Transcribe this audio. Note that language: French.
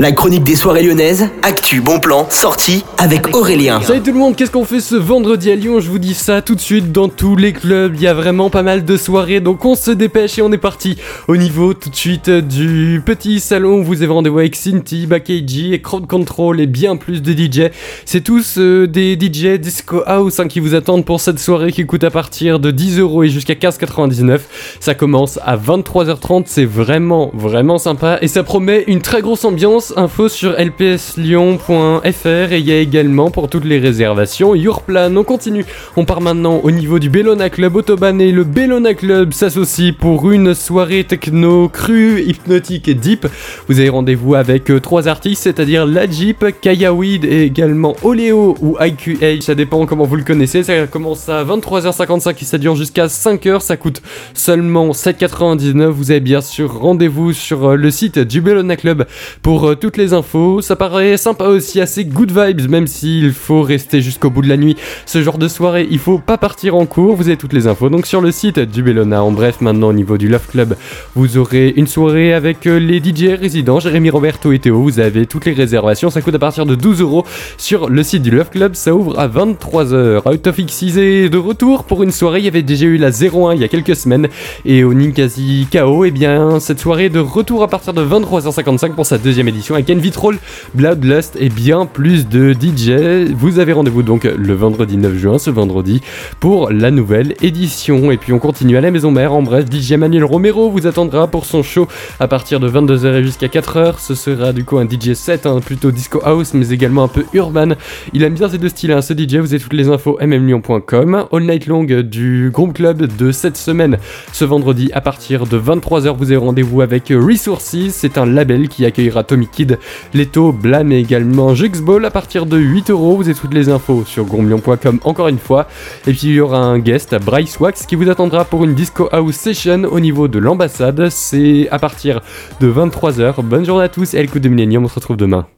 La chronique des soirées lyonnaises, actu, bon plan, sortie avec Aurélien. Salut tout le monde, qu'est-ce qu'on fait ce vendredi à Lyon? Je vous dis ça tout de suite dans tous les clubs, il y a vraiment pas mal de soirées, donc on se dépêche et on est parti au niveau tout de suite du petit salon où vous avez rendez-vous avec Cinti, Bakeji et Crowd Control et bien plus de DJ. C'est tous euh, des DJ Disco House hein, qui vous attendent pour cette soirée qui coûte à partir de 10 euros et jusqu'à 15,99. Ça commence à 23h30, c'est vraiment vraiment sympa et ça promet une très grosse ambiance info sur lpslyon.fr et il y a également pour toutes les réservations Yourplan. On continue, on part maintenant au niveau du Bellona Club Autobahn et le Bellona Club s'associe pour une soirée techno crue, hypnotique et deep. Vous avez rendez-vous avec euh, trois artistes, c'est-à-dire La Jeep, Kayaweed et également Oleo ou IQH, ça dépend comment vous le connaissez. Ça commence à 23h55 et ça dure jusqu'à 5h, ça coûte seulement 7,99. Vous avez bien sûr rendez-vous sur euh, le site du Bellona Club pour euh, toutes les infos. Ça paraît sympa aussi, assez good vibes, même s'il faut rester jusqu'au bout de la nuit. Ce genre de soirée, il faut pas partir en cours. Vous avez toutes les infos donc sur le site du Bellona. En bref, maintenant au niveau du Love Club, vous aurez une soirée avec euh, les DJ résidents, Jérémy Roberto et Théo. Vous avez toutes les réservations. Ça coûte à partir de 12 euros sur le site du Love Club. Ça ouvre à 23h. Out of X est de retour pour une soirée. Il y avait déjà eu la 01 il y a quelques semaines. Et au Ninkasi KO, et eh bien, cette soirée de retour à partir de 23h55 pour sa deuxième édition avec Envy Troll, Bloodlust et bien plus de DJ. Vous avez rendez-vous donc le vendredi 9 juin, ce vendredi, pour la nouvelle édition. Et puis on continue à la maison mère. En bref, DJ Manuel Romero vous attendra pour son show à partir de 22h et jusqu'à 4h. Ce sera du coup un DJ set, hein, plutôt disco house, mais également un peu urban. Il aime bien ces deux styles, hein, ce DJ. Vous avez toutes les infos mmlyon.com. All night long du groupe club de cette semaine. Ce vendredi à partir de 23h, vous avez rendez-vous avec Resources. C'est un label qui accueillera Tommy Kid, Leto, Blam et également Juxball à partir de 8 euros. Vous avez toutes les infos sur grombion.com encore une fois. Et puis il y aura un guest, Bryce Wax, qui vous attendra pour une Disco House Session au niveau de l'ambassade. C'est à partir de 23h. Bonne journée à tous et à l'écoute de Millennium, on se retrouve demain.